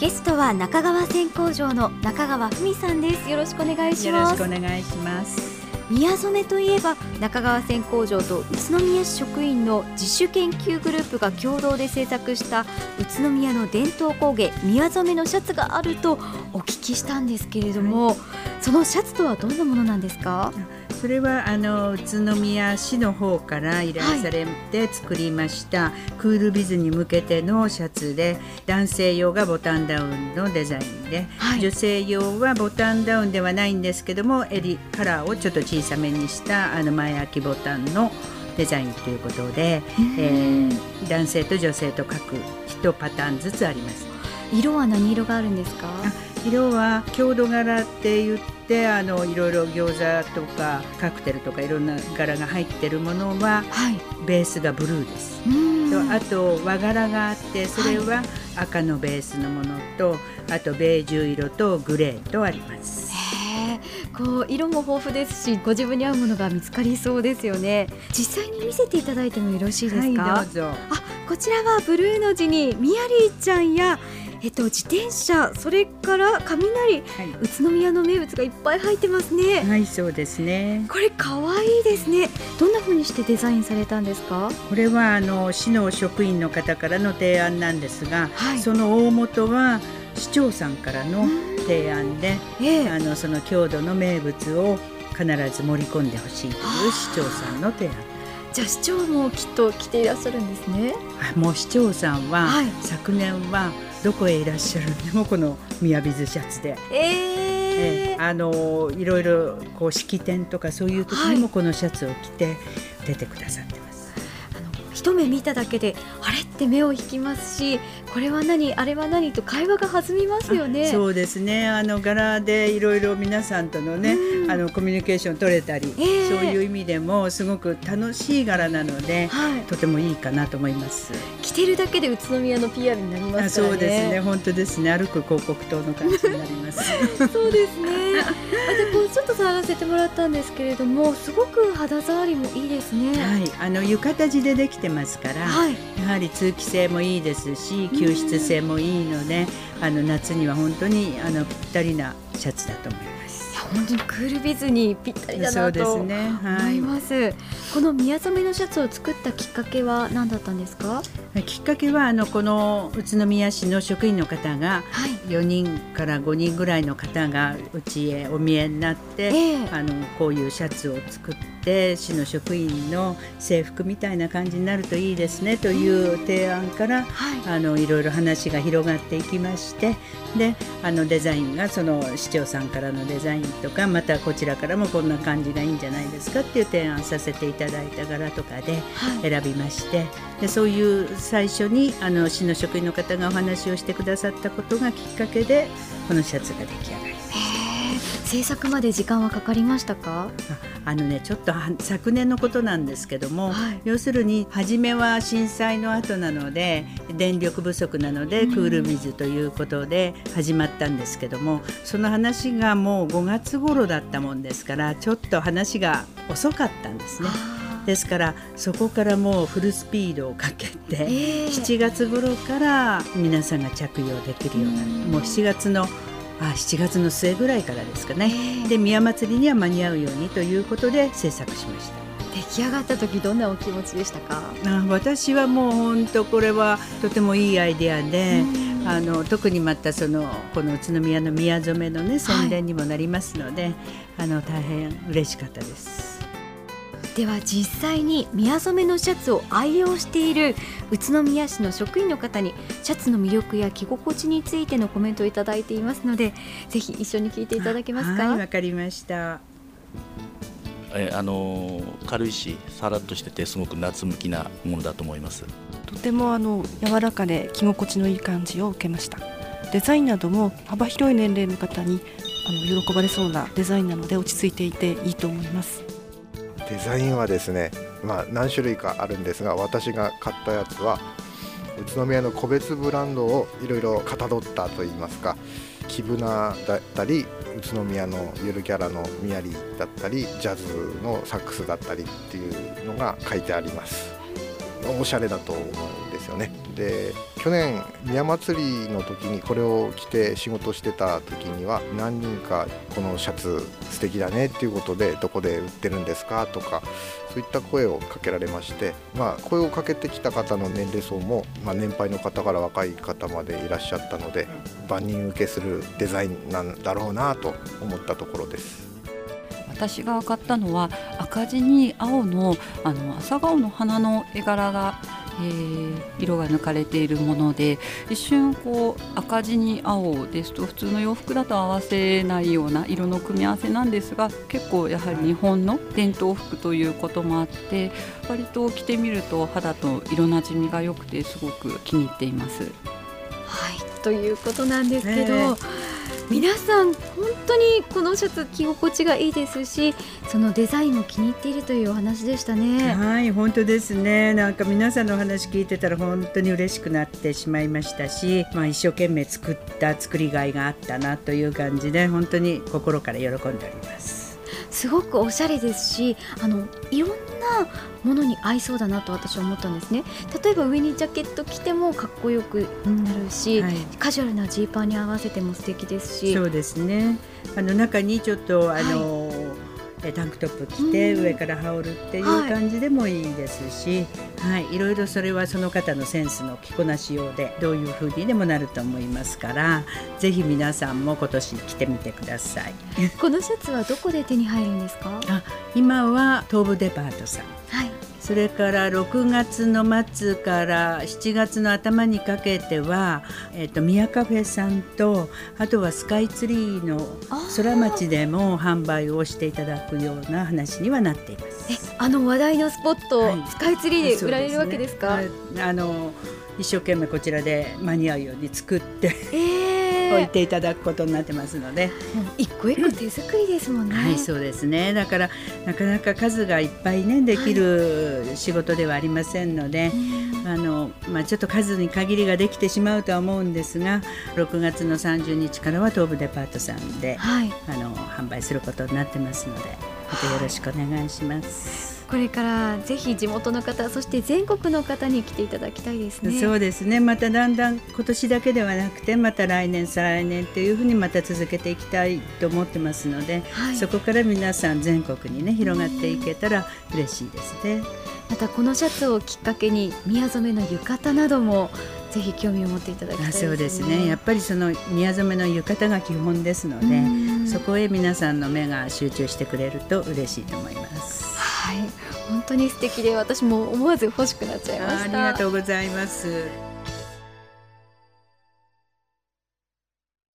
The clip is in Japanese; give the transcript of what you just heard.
ゲストは中川線工場の中川文さんです。よろしくお願いします。よろしくお願いします。宮染といえば中川線工場と宇都宮市職員の自主研究グループが共同で制作した宇都宮の伝統工芸宮染のシャツがあるとお聞きしたんですけれども、はい、そのシャツとはどんなものなんですか？それはあの宇都宮市の方から依頼されて作りました、はい、クールビズに向けてのシャツで男性用がボタンダウンのデザインで、はい、女性用はボタンダウンではないんですけども襟カラーをちょっと小さめにしたあの前開きボタンのデザインということで、えー、男性と女性と各1パターンずつあります。色は何色があるんですか？色は郷土柄って言ってあのいろいろ餃子とかカクテルとかいろんな柄が入ってるものは、はい、ベースがブルーです。あと和柄があってそれは赤のベースのものと、あとベージュ色とグレーとあります。こう色も豊富ですしご自分に合うものが見つかりそうですよね。実際に見せていただいてもよろしいですか、はい、どうぞ。あこちらはブルーの字にミヤリーちゃんやえっと、自転車それから雷、はい、宇都宮の名物がいっぱい入ってますね。はいそうですね。これ可愛いですね。どんな風にしてデザインされたんですか？これはあの市の職員の方からの提案なんですが、はい、その大元は市長さんからの提案で、えー、あのその郷土の名物を必ず盛り込んでほしいという市長さんの提案。じゃあ市長もきっと来ていらっしゃるんですね。もう市長さんは、はい、昨年はどこへいらっしゃるでもこの宮ビズシャツで。えー、あのいろいろこう式典とかそういう時にもこのシャツを着て出てくださってます。はい、一目見ただけであれって目を引きますしこれは何あれは何と会話が弾みますよね。そうですね。あの柄でいろいろ皆さんとのね、うん、あのコミュニケーション取れたり、えー、そういう意味でもすごく楽しい柄なので、はい、とてもいいかなと思います。着てるだけで宇都宮の PR になります、ね、そうですね。本当ですね。歩く広告塔の感じになります。そうですね。あでこうちょっと触らせてもらったんですけれどもすごく肌触りもいいですね。はい。あの浴衣地でできてますから、はい、やはり通気性もいいですし吸湿性もいいので、あの夏には本当にあのぴったりなシャツだと思います。本当にクールビズにぴったりだなと思います。はい、この宮染のシャツを作ったきっかけは何だったんですか？きっかけはあのこの宇都宮市の職員の方が4人から5人ぐらいの方がうちへお見えになって、えー、あのこういうシャツを作って市の職員の制服みたいな感じになるといいですねという提案から、はい、あのいろいろ話が広がっていきましてであのデザインがその市長さんからのデザインとかまたこちらからもこんな感じがいいんじゃないですかっていう提案させていただいた柄とかで選びまして、はい、でそういう最初にあの市の職員の方がお話をしてくださったことがきっかけでこのシャツが出来上がりました。制作まで時間はかかりましたか？あのねちょっと昨年のことなんですけども、はい、要するに初めは震災の後なので電力不足なのでクール水ということで始まったんですけども、その話がもう5月頃だったもんですからちょっと話が遅かったんですね。ですからそこからもうフルスピードをかけて、えー、7月頃から皆さんが着用できるようなもう7月のあ7月の末ぐらいからですかね、で宮祭りには間に合うようにということで制作しました。出来上がった時どんなお気持ちでしたか？あ私はもう本当これはとてもいいアイデアで、あの特にまたそのこの宇都宮の宮染めのね宣伝にもなりますので、はい、あの大変嬉しかったです。では実際に宮染めのシャツを愛用している宇都宮市の職員の方にシャツの魅力や着心地についてのコメントをいただいていますのでぜひ一緒に聞いていただけますか？わ、はい、かりました。えあの軽いしさらっとしててすごく夏向きなものだと思います。とてもあの柔らかで着心地のいい感じを受けました。デザインなども幅広い年齢の方にあの喜ばれそうなデザインなので落ち着いていていいと思いますデザインはですね、まあ、何種類かあるんですが私が買ったやつは宇都宮の個別ブランドをいろいろかたどったといいますかキブナだったり宇都宮のゆるキャラのミヤリだったりジャズのサックスだったりっていうのが書いてあります。おしゃれだと思うんですよね。で去年宮祭りの時にこれを着て仕事してた時には何人かこのシャツ素敵だねっていうことでどこで売ってるんですか？とかそういった声をかけられまして、まあ、声をかけてきた方の年齢層も、まあ、年配の方から若い方までいらっしゃったので万人受けするデザインなんだろうなと思ったところです。私が買ったのは赤地に青のあの朝顔の花の絵柄がえー、色が抜かれているもので一瞬こう赤地に青ですと普通の洋服だと合わせないような色の組み合わせなんですが結構やはり日本の伝統服ということもあって割と着てみると肌と色なじみが良くてすごく気に入っています。はいということなんですけど、皆さん本当にこのシャツ着心地がいいですしそのデザインも気に入っているというお話でしたね。はい本当ですね。なんか皆さんのお話聞いてたら本当に嬉しくなってしまいましたし、まあ、一生懸命作った作りがいがあったなという感じで本当に心から喜んでおります。すごくおしゃれですしあのいろんなものに合いそうだなと私は思ったんですね。例えば上にジャケット着てもかっこよくなるし、はい、カジュアルなジーパンに合わせても素敵ですし。そうですね。あの中にちょっとあの、はい。タンクトップ着て上から羽織るっていう感じでもいいですし、はい、はい、いろいろそれはその方のセンスの着こなしようでどういう風にでもなると思いますからぜひ皆さんも今年着てみてください。このシャツはどこで手に入るんですか？あ今は東武デパートさん、はいそれから6月の末から7月の頭にかけては、えーと、宮カフェさんとあとはスカイツリーの空町でも販売をしていただくような話にはなっています。えあの話題のスポット、はい、スカイツリーで売られるわけですか？すね、あの一生懸命こちらで間に合うように作って、えー、置いていただくことになってますので。一個一個手作りですもんね、はいそうですね。だからなかなか数がいっぱいねできる仕事ではありませんので、はい、あのまあ、ちょっと数に限りができてしまうとは思うんですが6月の30日からは東武デパートさんで、はい、あの販売することになってますのでまたよろしくお願いします。これからぜひ地元の方そして全国の方に来ていただきたいですねそうですねまただんだん今年だけではなくてまた来年再来年というふうにまた続けていきたいと思ってますので、はい、そこから皆さん全国にね広がっていけたら嬉しいですねまたこのシャツをきっかけに宮染めの浴衣などもぜひ興味を持っていただきたいですね。そうですね。やっぱりその宮染めの浴衣が基本ですので、そこへ皆さんの目が集中してくれると嬉しいと思います。はい。本当に素敵で私も思わず欲しくなっちゃいました。ありがとうございます。